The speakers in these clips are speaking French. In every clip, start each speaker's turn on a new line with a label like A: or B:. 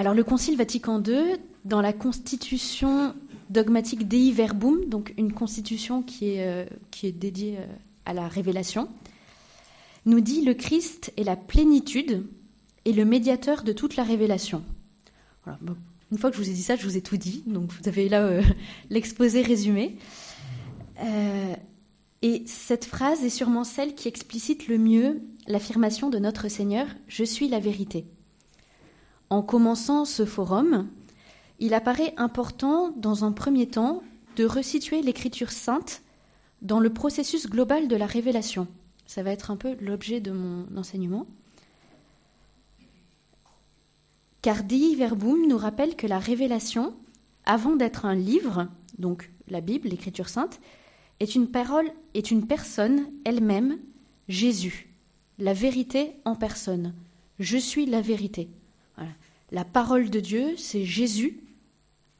A: Alors le Concile Vatican II, dans la constitution dogmatique Dei Verbum, donc une constitution qui est, euh, dédiée euh, à la révélation, nous dit le Christ est la plénitude et le médiateur de toute la révélation. Une fois que je vous ai dit ça, je vous ai tout dit, donc vous avez là euh, l'exposé résumé. et cette phrase est sûrement celle qui explicite le mieux l'affirmation de notre Seigneur Je suis la vérité. En commençant ce forum, il apparaît important, dans un premier temps, de resituer l'écriture sainte dans le processus global de la révélation. Ça va être un peu l'objet de mon enseignement. Car Dei Verbum nous rappelle que la révélation, avant d'être un livre, donc la Bible, l'écriture sainte, est une parole, est une personne elle-même, Jésus, la vérité en personne. Je suis la vérité. La parole de Dieu, c'est Jésus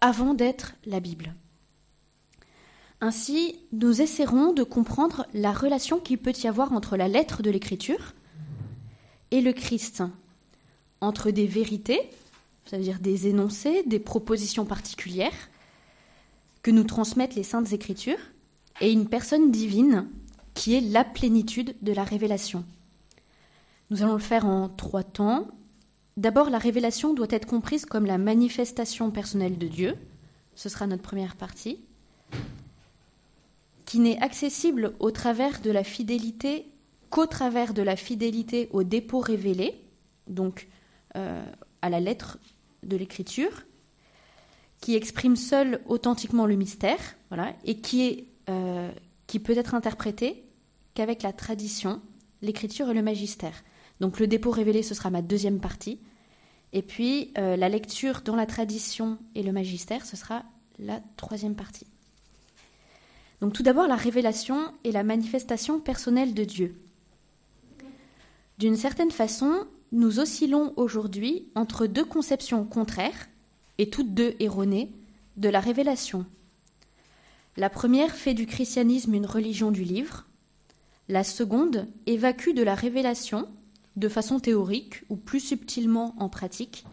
A: avant d'être la Bible. Ainsi, nous essaierons de comprendre la relation qu'il peut y avoir entre la lettre de l'Écriture et le Christ, entre des vérités, c'est-à-dire des énoncés, des propositions particulières que nous transmettent les saintes Écritures, et une personne divine qui est la plénitude de la révélation. Nous allons le faire en trois temps, D'abord, la révélation doit être comprise comme la manifestation personnelle de Dieu. Ce sera notre première partie. Qui n'est accessible au travers de la fidélité qu'au travers de la fidélité au dépôt révélé, donc euh, à la lettre de l'écriture, qui exprime seul authentiquement le mystère, voilà, et qui, euh, qui peut être interprété qu'avec la tradition, l'écriture et le magistère. Donc le dépôt révélé, ce sera ma deuxième partie. Et puis euh, la lecture dans la tradition et le magistère, ce sera la troisième partie. Donc tout d'abord la révélation et la manifestation personnelle de Dieu. D'une certaine façon, nous oscillons aujourd'hui entre deux conceptions contraires, et toutes deux erronées, de la révélation. La première fait du christianisme une religion du livre, la seconde évacue de la révélation de façon théorique ou plus subtilement en pratique,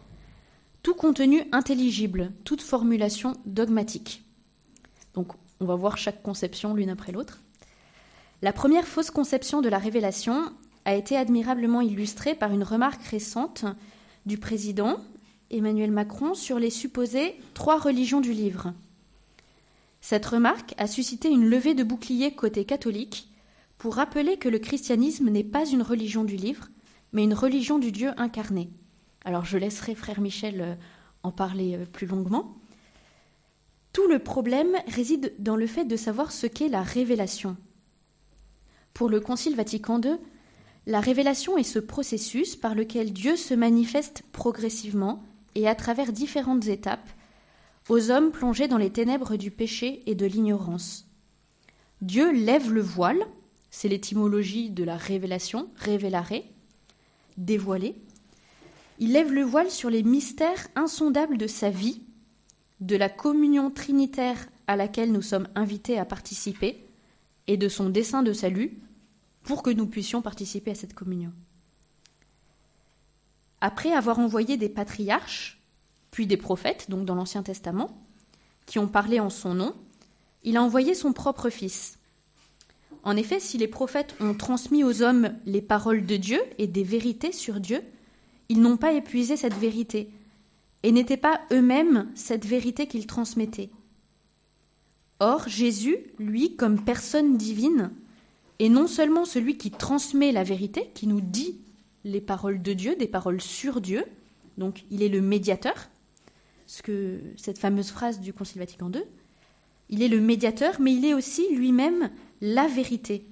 A: tout contenu intelligible, toute formulation dogmatique. Donc on va voir chaque conception l'une après l'autre. La première fausse conception de la révélation a été admirablement illustrée par une remarque récente du président Emmanuel Macron sur les supposées trois religions du livre. Cette remarque a suscité une levée de bouclier côté catholique pour rappeler que le christianisme n'est pas une religion du livre, mais une religion du Dieu incarné. Alors je laisserai frère Michel euh, en parler euh, plus longuement. Tout le problème réside dans le fait de savoir ce qu'est la révélation. Pour le Concile Vatican II, la révélation est ce processus par lequel Dieu se manifeste progressivement et à travers différentes étapes aux hommes plongés dans les ténèbres du péché et de l'ignorance. Dieu lève le voile, c'est l'étymologie de la révélation, révélare, dévoilé, il lève le voile sur les mystères insondables de sa vie, de la communion trinitaire à laquelle nous sommes invités à participer, et de son dessein de salut, pour que nous puissions participer à cette communion. Après avoir envoyé des patriarches, puis des prophètes, donc dans l'Ancien Testament, qui ont parlé en son nom, il a envoyé son propre Fils, en effet, si les prophètes ont transmis aux hommes les paroles de Dieu et des vérités sur Dieu, ils n'ont pas épuisé cette vérité, et n'étaient pas eux-mêmes cette vérité qu'ils transmettaient. Or, Jésus, lui, comme personne divine, est non seulement celui qui transmet la vérité, qui nous dit les paroles de Dieu, des paroles sur Dieu, donc il est le médiateur, ce que cette fameuse phrase du Concile Vatican II, il est le médiateur, mais il est aussi lui-même la vérité,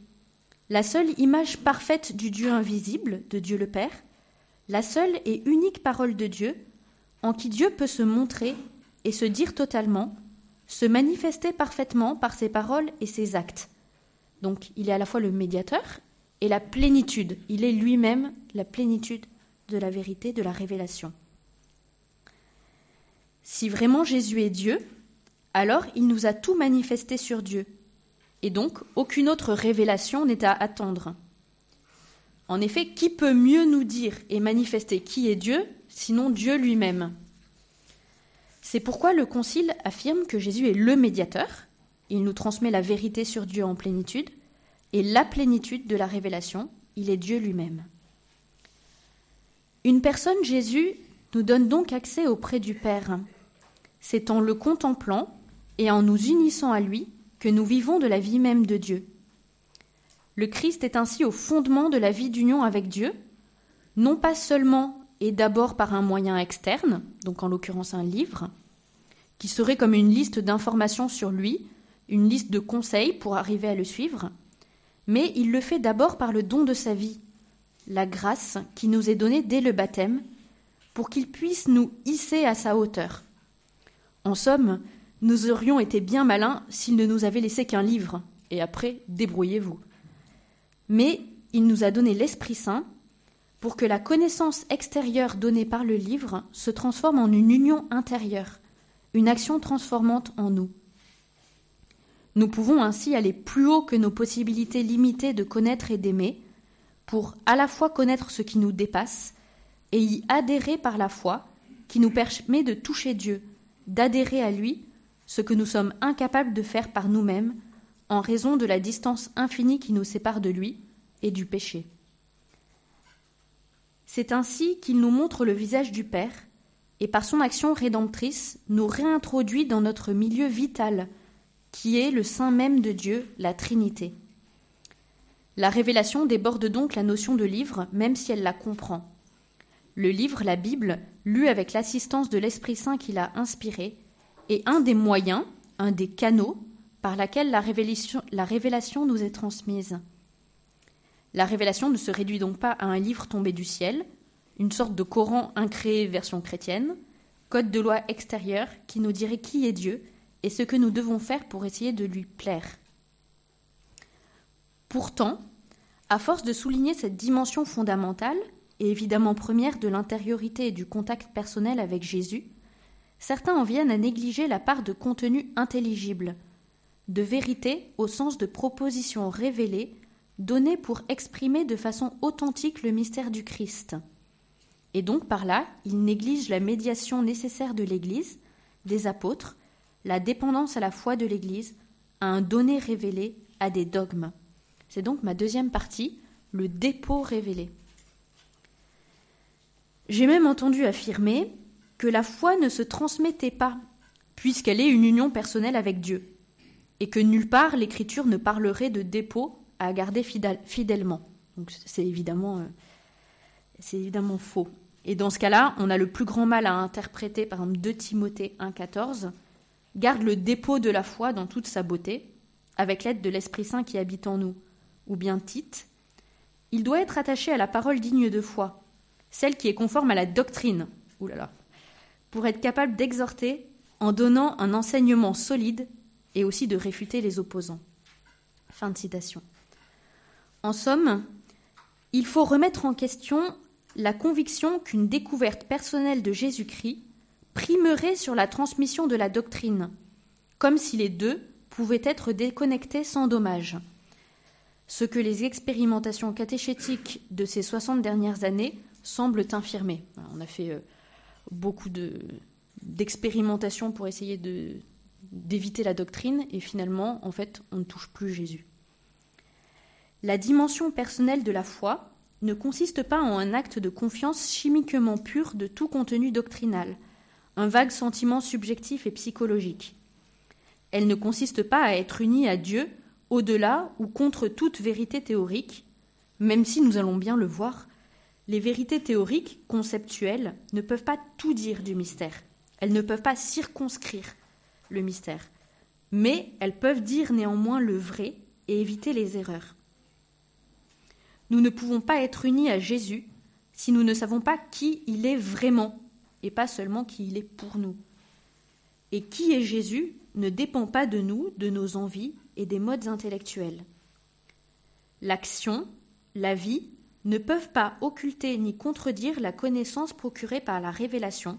A: la seule image parfaite du Dieu invisible, de Dieu le Père, la seule et unique parole de Dieu, en qui Dieu peut se montrer et se dire totalement, se manifester parfaitement par ses paroles et ses actes. Donc il est à la fois le médiateur et la plénitude, il est lui-même la plénitude de la vérité, de la révélation. Si vraiment Jésus est Dieu, alors il nous a tout manifesté sur Dieu, et donc aucune autre révélation n'est à attendre. En effet, qui peut mieux nous dire et manifester qui est Dieu, sinon Dieu lui-même? C'est pourquoi le Concile affirme que Jésus est le médiateur, il nous transmet la vérité sur Dieu en plénitude, et la plénitude de la révélation, il est Dieu lui-même. Une personne, Jésus, nous donne donc accès auprès du Père. C'est en le contemplant et en nous unissant à lui que nous vivons de la vie même de Dieu. Le Christ est ainsi au fondement de la vie d'union avec Dieu, non pas seulement et d'abord par un moyen externe, donc en l'occurrence un livre, qui serait comme une liste d'informations sur lui, une liste de conseils pour arriver à le suivre, mais il le fait d'abord par le don de sa vie, la grâce qui nous est donnée dès le baptême, pour qu'il puisse nous hisser à sa hauteur. En somme, nous aurions été bien malins s'il ne nous avait laissé qu'un livre, et après, débrouillez-vous. Mais il nous a donné l'Esprit Saint pour que la connaissance extérieure donnée par le livre se transforme en une union intérieure, une action transformante en nous. Nous pouvons ainsi aller plus haut que nos possibilités limitées de connaître et d'aimer, pour à la fois connaître ce qui nous dépasse et y adhérer par la foi, qui nous permet de toucher Dieu, d'adhérer à lui, ce que nous sommes incapables de faire par nous-mêmes, en raison de la distance infinie qui nous sépare de lui et du péché. C'est ainsi qu'il nous montre le visage du Père, et par son action rédemptrice nous réintroduit dans notre milieu vital, qui est le sein même de Dieu, la Trinité. La révélation déborde donc la notion de livre, même si elle la comprend. Le livre, la Bible, lu avec l'assistance de l'Esprit Saint qui l'a inspiré, est un des moyens, un des canaux par lesquels la révélation, la révélation nous est transmise. La révélation ne se réduit donc pas à un livre tombé du ciel, une sorte de Coran incréé version chrétienne, code de loi extérieur qui nous dirait qui est Dieu et ce que nous devons faire pour essayer de lui plaire. Pourtant, à force de souligner cette dimension fondamentale, et évidemment première de l'intériorité et du contact personnel avec Jésus, certains en viennent à négliger la part de contenu intelligible, de vérité au sens de proposition révélée, donnée pour exprimer de façon authentique le mystère du Christ. Et donc par là, ils négligent la médiation nécessaire de l'Église, des apôtres, la dépendance à la foi de l'Église, à un donné révélé, à des dogmes. C'est donc ma deuxième partie, le dépôt révélé. J'ai même entendu affirmer que la foi ne se transmettait pas, puisqu'elle est une union personnelle avec Dieu, et que nulle part l'Écriture ne parlerait de dépôt à garder fidèlement. Donc c'est évidemment, euh, c'est évidemment faux. Et dans ce cas-là, on a le plus grand mal à interpréter, par exemple, 2 Timothée 1,14 garde le dépôt de la foi dans toute sa beauté, avec l'aide de l'Esprit Saint qui habite en nous, ou bien Tite, il doit être attaché à la parole digne de foi, celle qui est conforme à la doctrine, oulala, pour être capable d'exhorter en donnant un enseignement solide et aussi de réfuter les opposants. Fin de citation. En somme, il faut remettre en question la conviction qu'une découverte personnelle de Jésus-Christ primerait sur la transmission de la doctrine, comme si les deux pouvaient être déconnectés sans dommage. Ce que les expérimentations catéchétiques de ces 60 dernières années semblent infirmer. On a fait beaucoup d'expérimentations pour essayer d'éviter la doctrine et finalement, en fait, on ne touche plus Jésus. La dimension personnelle de la foi ne consiste pas en un acte de confiance chimiquement pur de tout contenu doctrinal, un vague sentiment subjectif et psychologique. Elle ne consiste pas à être unie à Dieu au-delà ou contre toute vérité théorique, même si nous allons bien le voir, les vérités théoriques, conceptuelles, ne peuvent pas tout dire du mystère. Elles ne peuvent pas circonscrire le mystère. Mais elles peuvent dire néanmoins le vrai et éviter les erreurs. Nous ne pouvons pas être unis à Jésus si nous ne savons pas qui il est vraiment et pas seulement qui il est pour nous. Et qui est Jésus ne dépend pas de nous, de nos envies et des modes intellectuels. L'action, la vie, ne peuvent pas occulter ni contredire la connaissance procurée par la révélation,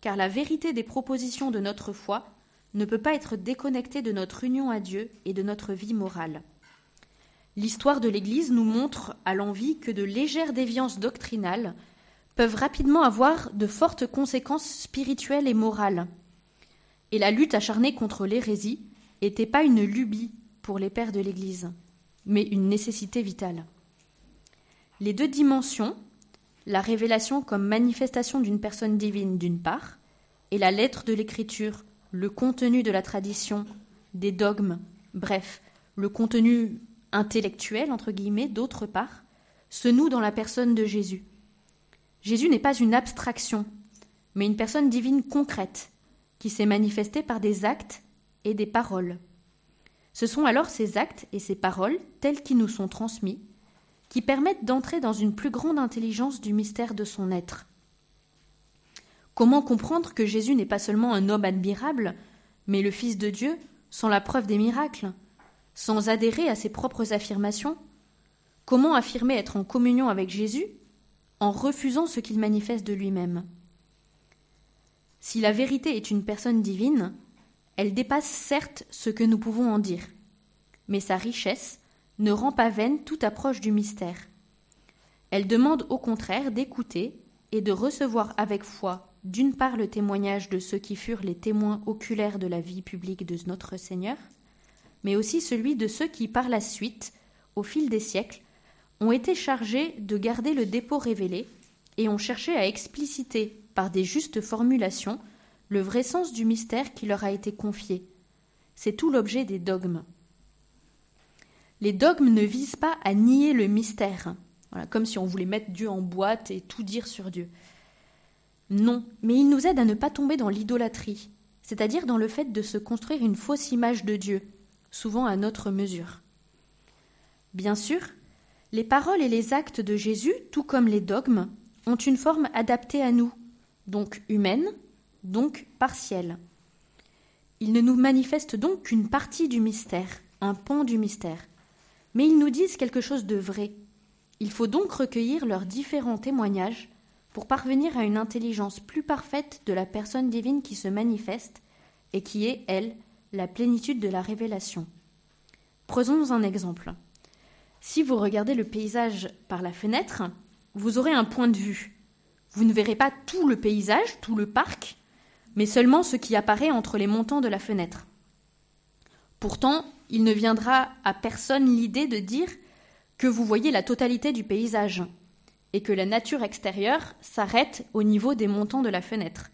A: car la vérité des propositions de notre foi ne peut pas être déconnectée de notre union à Dieu et de notre vie morale. L'histoire de l'Église nous montre à l'envie que de légères déviances doctrinales peuvent rapidement avoir de fortes conséquences spirituelles et morales. Et la lutte acharnée contre l'hérésie n'était pas une lubie pour les pères de l'Église, mais une nécessité vitale. Les deux dimensions, la révélation comme manifestation d'une personne divine d'une part, et la lettre de l'Écriture, le contenu de la tradition, des dogmes, bref, le contenu intellectuel, entre guillemets, d'autre part, se nouent dans la personne de Jésus. Jésus n'est pas une abstraction, mais une personne divine concrète, qui s'est manifestée par des actes et des paroles. Ce sont alors ces actes et ces paroles, tels qu'ils nous sont transmis, qui permettent d'entrer dans une plus grande intelligence du mystère de son être. Comment comprendre que Jésus n'est pas seulement un homme admirable, mais le Fils de Dieu, sans la preuve des miracles, sans adhérer à ses propres affirmations? Comment affirmer être en communion avec Jésus en refusant ce qu'il manifeste de lui-même? Si la vérité est une personne divine, elle dépasse certes ce que nous pouvons en dire, mais sa richesse ne rend pas vaine toute approche du mystère. Elle demande au contraire d'écouter et de recevoir avec foi d'une part le témoignage de ceux qui furent les témoins oculaires de la vie publique de notre Seigneur, mais aussi celui de ceux qui par la suite, au fil des siècles, ont été chargés de garder le dépôt révélé et ont cherché à expliciter par des justes formulations le vrai sens du mystère qui leur a été confié. C'est tout l'objet des dogmes. Les dogmes ne visent pas à nier le mystère, comme si on voulait mettre Dieu en boîte et tout dire sur Dieu. Non, mais ils nous aident à ne pas tomber dans l'idolâtrie, c'est-à-dire dans le fait de se construire une fausse image de Dieu, souvent à notre mesure. Bien sûr, les paroles et les actes de Jésus, tout comme les dogmes, ont une forme adaptée à nous, donc humaine, donc partielle. Ils ne nous manifestent donc qu'une partie du mystère, un pan du mystère mais ils nous disent quelque chose de vrai. Il faut donc recueillir leurs différents témoignages pour parvenir à une intelligence plus parfaite de la personne divine qui se manifeste et qui est, elle, la plénitude de la révélation. Prenons un exemple. Si vous regardez le paysage par la fenêtre, vous aurez un point de vue. Vous ne verrez pas tout le paysage, tout le parc, mais seulement ce qui apparaît entre les montants de la fenêtre. Pourtant, il ne viendra à personne l'idée de dire que vous voyez la totalité du paysage et que la nature extérieure s'arrête au niveau des montants de la fenêtre.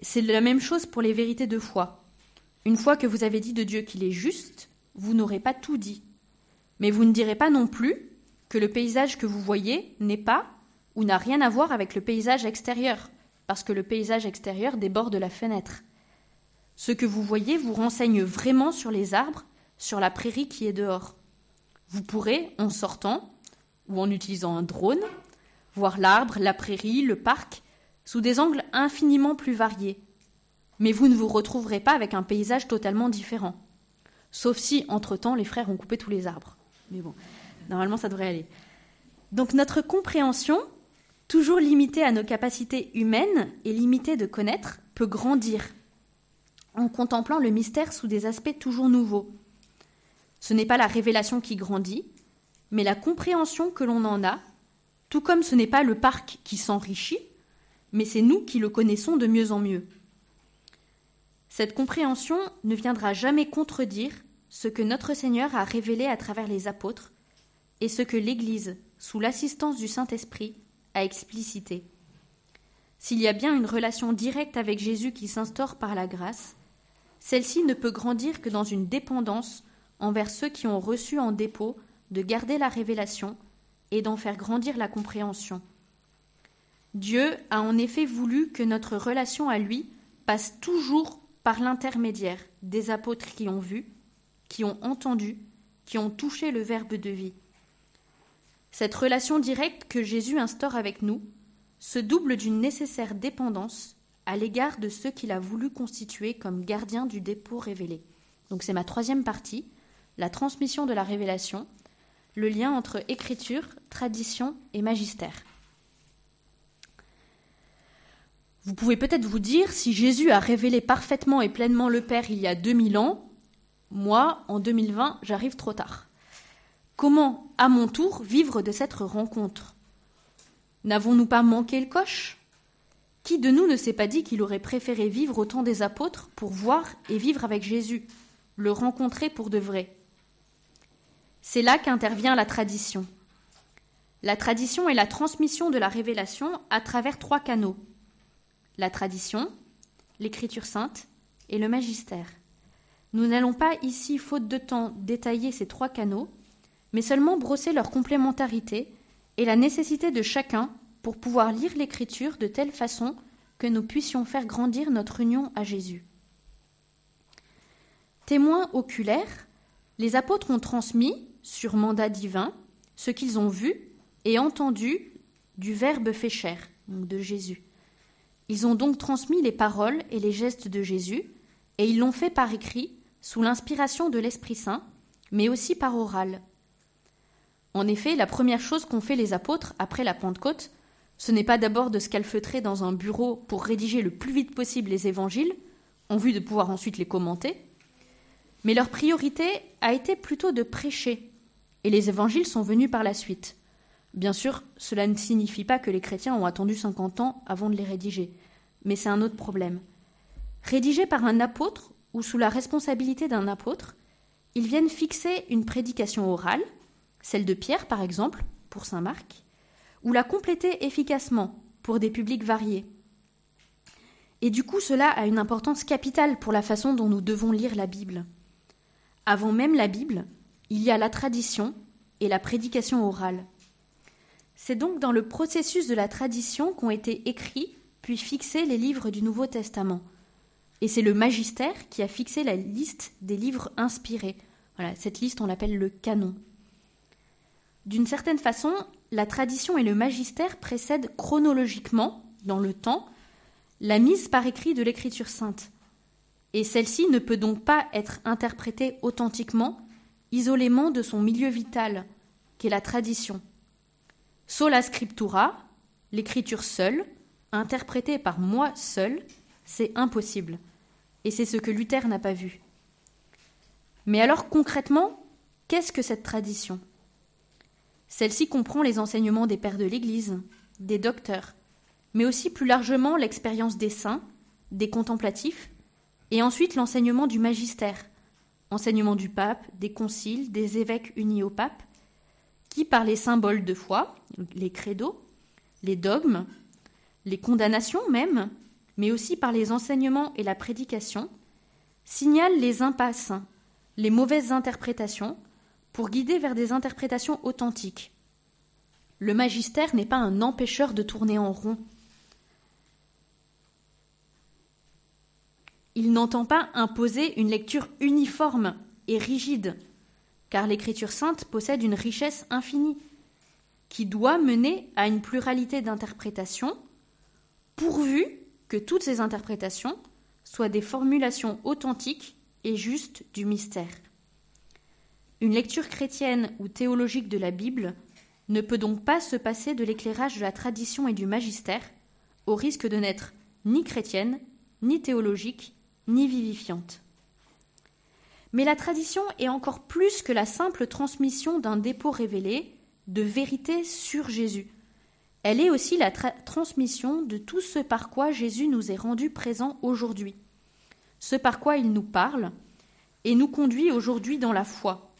A: C'est la même chose pour les vérités de foi. Une fois que vous avez dit de Dieu qu'il est juste, vous n'aurez pas tout dit. Mais vous ne direz pas non plus que le paysage que vous voyez n'est pas ou n'a rien à voir avec le paysage extérieur, parce que le paysage extérieur déborde la fenêtre. Ce que vous voyez vous renseigne vraiment sur les arbres, sur la prairie qui est dehors. Vous pourrez, en sortant, ou en utilisant un drone, voir l'arbre, la prairie, le parc, sous des angles infiniment plus variés. Mais vous ne vous retrouverez pas avec un paysage totalement différent. Sauf si, entre-temps, les frères ont coupé tous les arbres. Mais bon, normalement, ça devrait aller. Donc notre compréhension, toujours limitée à nos capacités humaines et limitée de connaître, peut grandir en contemplant le mystère sous des aspects toujours nouveaux. Ce n'est pas la révélation qui grandit, mais la compréhension que l'on en a, tout comme ce n'est pas le parc qui s'enrichit, mais c'est nous qui le connaissons de mieux en mieux. Cette compréhension ne viendra jamais contredire ce que notre Seigneur a révélé à travers les apôtres et ce que l'Église, sous l'assistance du Saint-Esprit, a explicité. S'il y a bien une relation directe avec Jésus qui s'instaure par la grâce, celle-ci ne peut grandir que dans une dépendance envers ceux qui ont reçu en dépôt de garder la révélation et d'en faire grandir la compréhension. Dieu a en effet voulu que notre relation à lui passe toujours par l'intermédiaire des apôtres qui ont vu, qui ont entendu, qui ont touché le Verbe de vie. Cette relation directe que Jésus instaure avec nous se double d'une nécessaire dépendance à l'égard de ceux qu'il a voulu constituer comme gardiens du dépôt révélé. Donc c'est ma troisième partie, la transmission de la révélation, le lien entre écriture, tradition et magistère. Vous pouvez peut-être vous dire, si Jésus a révélé parfaitement et pleinement le Père il y a 2000 ans, moi, en 2020, j'arrive trop tard. Comment, à mon tour, vivre de cette rencontre? N'avons-nous pas manqué le coche? De nous ne s'est pas dit qu'il aurait préféré vivre au temps des apôtres pour voir et vivre avec Jésus, le rencontrer pour de vrai C'est là qu'intervient la tradition. La tradition est la transmission de la révélation à travers trois canaux. La tradition, l'écriture sainte et le magistère. Nous n'allons pas ici, faute de temps, détailler ces trois canaux, mais seulement brosser leur complémentarité et la nécessité de chacun pour pouvoir lire l'écriture de telle façon que nous puissions faire grandir notre union à Jésus. Témoins oculaires, les apôtres ont transmis, sur mandat divin, ce qu'ils ont vu et entendu du Verbe fait chair, de Jésus. Ils ont donc transmis les paroles et les gestes de Jésus, et ils l'ont fait par écrit sous l'inspiration de l'Esprit Saint, mais aussi par oral. En effet, la première chose qu'ont fait les apôtres après la Pentecôte, ce n'est pas d'abord de se calfeutrer dans un bureau pour rédiger le plus vite possible les évangiles, en vue de pouvoir ensuite les commenter, mais leur priorité a été plutôt de prêcher, et les évangiles sont venus par la suite. Bien sûr, cela ne signifie pas que les chrétiens ont attendu 50 ans avant de les rédiger, mais c'est un autre problème. Rédigés par un apôtre ou sous la responsabilité d'un apôtre, ils viennent fixer une prédication orale, celle de Pierre par exemple, pour Saint Marc, ou la compléter efficacement pour des publics variés. Et du coup, cela a une importance capitale pour la façon dont nous devons lire la Bible. Avant même la Bible, il y a la tradition et la prédication orale. C'est donc dans le processus de la tradition qu'ont été écrits puis fixés les livres du Nouveau Testament, et c'est le magistère qui a fixé la liste des livres inspirés. Voilà, cette liste, on l'appelle le canon. D'une certaine façon, la tradition et le magistère précèdent chronologiquement, dans le temps, la mise par écrit de l'écriture sainte. Et celle-ci ne peut donc pas être interprétée authentiquement, isolément de son milieu vital, qu'est la tradition. Sola scriptura, l'écriture seule, interprétée par moi seul, c'est impossible. Et c'est ce que Luther n'a pas vu. Mais alors concrètement, qu'est-ce que cette tradition? Celle-ci comprend les enseignements des pères de l'Église, des docteurs, mais aussi plus largement l'expérience des saints, des contemplatifs, et ensuite l'enseignement du magistère, enseignement du pape, des conciles, des évêques unis au pape, qui par les symboles de foi, les credos, les dogmes, les condamnations même, mais aussi par les enseignements et la prédication, signale les impasses, les mauvaises interprétations, pour guider vers des interprétations authentiques. Le magistère n'est pas un empêcheur de tourner en rond. Il n'entend pas imposer une lecture uniforme et rigide, car l'écriture sainte possède une richesse infinie, qui doit mener à une pluralité d'interprétations, pourvu que toutes ces interprétations soient des formulations authentiques et justes du mystère. Une lecture chrétienne ou théologique de la Bible ne peut donc pas se passer de l'éclairage de la tradition et du magistère, au risque de n'être ni chrétienne, ni théologique, ni vivifiante. Mais la tradition est encore plus que la simple transmission d'un dépôt révélé de vérité sur Jésus, elle est aussi la transmission de tout ce par quoi Jésus nous est rendu présent aujourd'hui, ce par quoi il nous parle et nous conduit aujourd'hui dans la foi,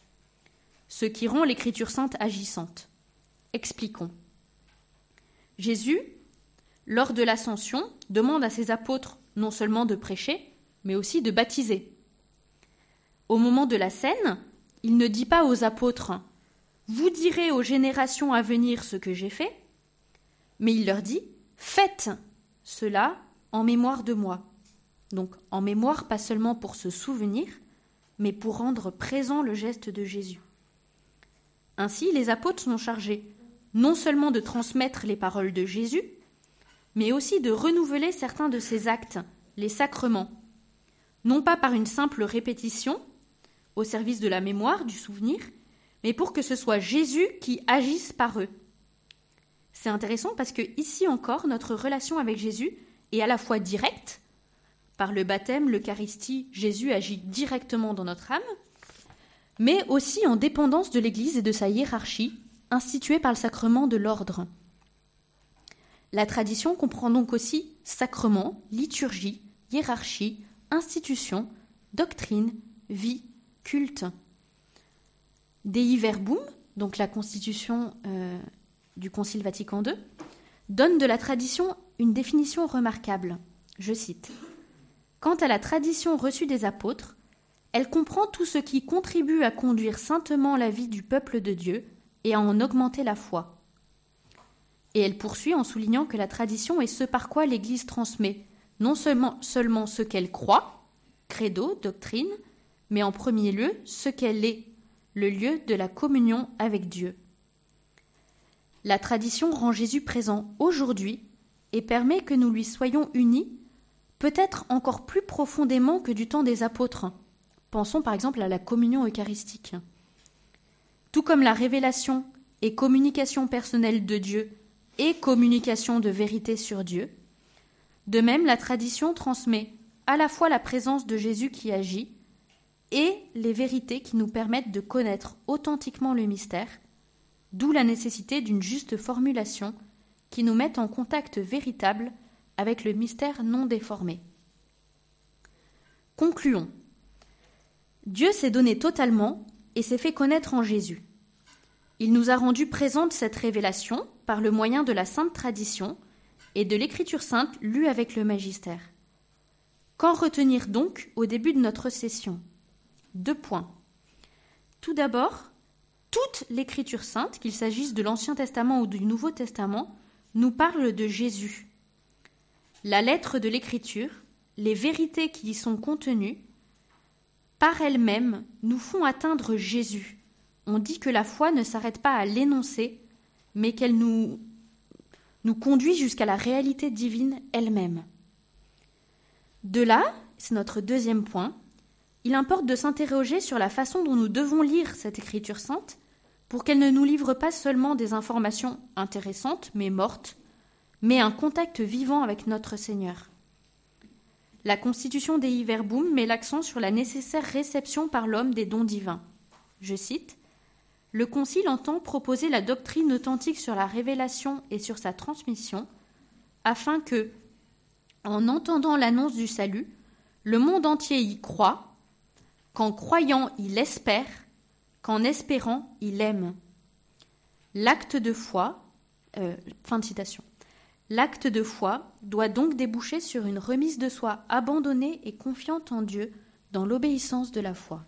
A: ce qui rend l'Écriture sainte agissante. Expliquons. Jésus, lors de l'ascension, demande à ses apôtres non seulement de prêcher, mais aussi de baptiser. Au moment de la scène, il ne dit pas aux apôtres Vous direz aux générations à venir ce que j'ai fait, mais il leur dit Faites cela en mémoire de moi. Donc en mémoire, pas seulement pour se souvenir, mais pour rendre présent le geste de Jésus. Ainsi, les apôtres sont chargés non seulement de transmettre les paroles de Jésus, mais aussi de renouveler certains de ses actes, les sacrements, non pas par une simple répétition, au service de la mémoire, du souvenir, mais pour que ce soit Jésus qui agisse par eux. C'est intéressant parce que ici encore, notre relation avec Jésus est à la fois directe, par le baptême, l'Eucharistie, Jésus agit directement dans notre âme, mais aussi en dépendance de l'Église et de sa hiérarchie, instituée par le sacrement de l'ordre. La tradition comprend donc aussi sacrement, liturgie, hiérarchie, institution, doctrine, vie, culte. Dei Verbum, donc la constitution euh, du Concile Vatican II, donne de la tradition une définition remarquable. Je cite Quant à la tradition reçue des apôtres, elle comprend tout ce qui contribue à conduire saintement la vie du peuple de Dieu et à en augmenter la foi. Et elle poursuit en soulignant que la tradition est ce par quoi l'Église transmet non seulement, seulement ce qu'elle croit, credo, doctrine, mais en premier lieu ce qu'elle est, le lieu de la communion avec Dieu. La tradition rend Jésus présent aujourd'hui et permet que nous lui soyons unis, peut-être encore plus profondément que du temps des apôtres. Pensons par exemple à la communion eucharistique. Tout comme la révélation et communication personnelle de Dieu et communication de vérité sur Dieu, de même la tradition transmet à la fois la présence de Jésus qui agit et les vérités qui nous permettent de connaître authentiquement le mystère, d'où la nécessité d'une juste formulation qui nous mette en contact véritable avec le mystère non déformé. Concluons. Dieu s'est donné totalement et s'est fait connaître en Jésus. Il nous a rendu présente cette révélation par le moyen de la sainte tradition et de l'écriture sainte lue avec le magistère. Qu'en retenir donc au début de notre session? Deux points. Tout d'abord, toute l'écriture sainte, qu'il s'agisse de l'Ancien Testament ou du Nouveau Testament, nous parle de Jésus. La lettre de l'écriture, les vérités qui y sont contenues, par elles-mêmes, nous font atteindre Jésus. On dit que la foi ne s'arrête pas à l'énoncer, mais qu'elle nous, nous conduit jusqu'à la réalité divine elle-même. De là, c'est notre deuxième point, il importe de s'interroger sur la façon dont nous devons lire cette écriture sainte pour qu'elle ne nous livre pas seulement des informations intéressantes mais mortes, mais un contact vivant avec notre Seigneur. La constitution des Verbum met l'accent sur la nécessaire réception par l'homme des dons divins. Je cite Le Concile entend proposer la doctrine authentique sur la révélation et sur sa transmission, afin que, en entendant l'annonce du salut, le monde entier y croit Qu'en croyant, il espère, qu'en espérant, il aime. L'acte de foi, euh, fin de citation. L'acte de foi doit donc déboucher sur une remise de soi abandonnée et confiante en Dieu dans l'obéissance de la foi.